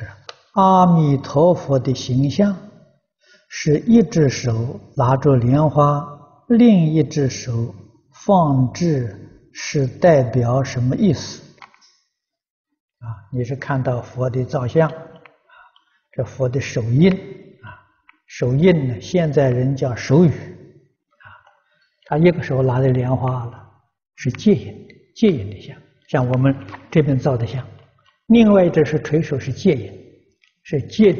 是阿弥陀佛的形象，是一只手拿着莲花，另一只手放置，是代表什么意思？啊，你是看到佛的造像，这佛的手印，啊，手印呢，现在人叫手语，啊，他一个手拿着莲花了，是接引的，接引的像，像我们这边造的像。另外一只是垂手，是接引，是戒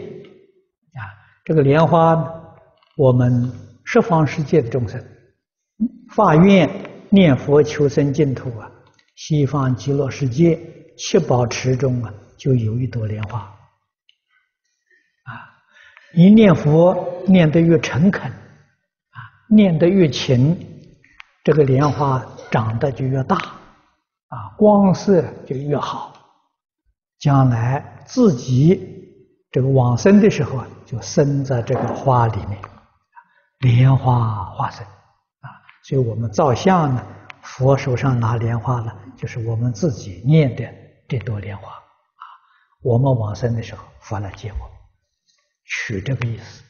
啊。这个莲花，我们十方世界的众生发愿念佛求生净土啊，西方极乐世界七宝池中啊，就有一朵莲花啊。一念佛念得越诚恳啊，念得越勤，这个莲花长得就越大啊，光色就越好。将来自己这个往生的时候啊，就生在这个花里面，莲花化身啊。所以我们造像呢，佛手上拿莲花呢，就是我们自己念的这朵莲花啊。我们往生的时候，佛来接我，取这个意思。